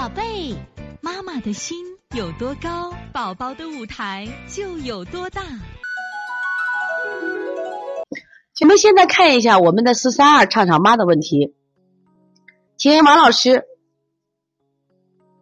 宝贝，妈妈的心有多高，宝宝的舞台就有多大。请们现在看一下我们的四三二畅畅妈的问题。请问王老师，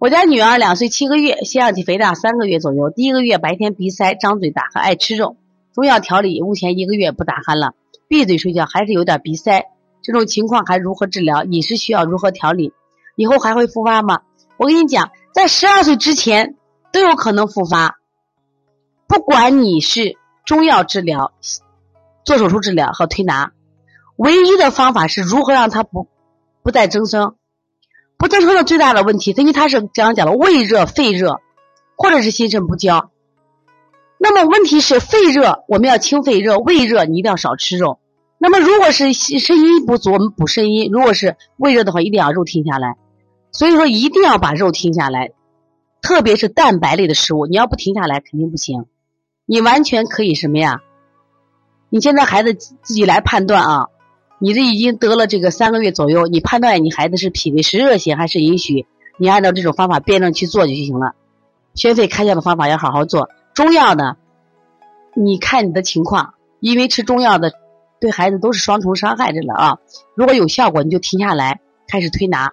我家女儿两岁七个月，腺样体肥大三个月左右，第一个月白天鼻塞、张嘴打鼾、爱吃肉，中药调理，目前一个月不打鼾了，闭嘴睡觉还是有点鼻塞，这种情况还如何治疗？饮食需要如何调理？以后还会复发吗？我跟你讲，在十二岁之前都有可能复发，不管你是中药治疗、做手术治疗和推拿，唯一的方法是如何让它不不再增生。不增生的最大的问题，因为它是刚刚讲的胃热、肺热，或者是心肾不交。那么问题是肺热，我们要清肺热；胃热，你一定要少吃肉。那么如果是肾阴不足，我们补肾阴；如果是胃热的话，一定要肉停下来。所以说，一定要把肉停下来，特别是蛋白类的食物，你要不停下来肯定不行。你完全可以什么呀？你现在孩子自己来判断啊，你这已经得了这个三个月左右，你判断你孩子是脾胃是热型还是阴虚，你按照这种方法辩证去做就行了。宣肺开窍的方法要好好做。中药呢，你看你的情况，因为吃中药的对孩子都是双重伤害着了啊。如果有效果，你就停下来开始推拿。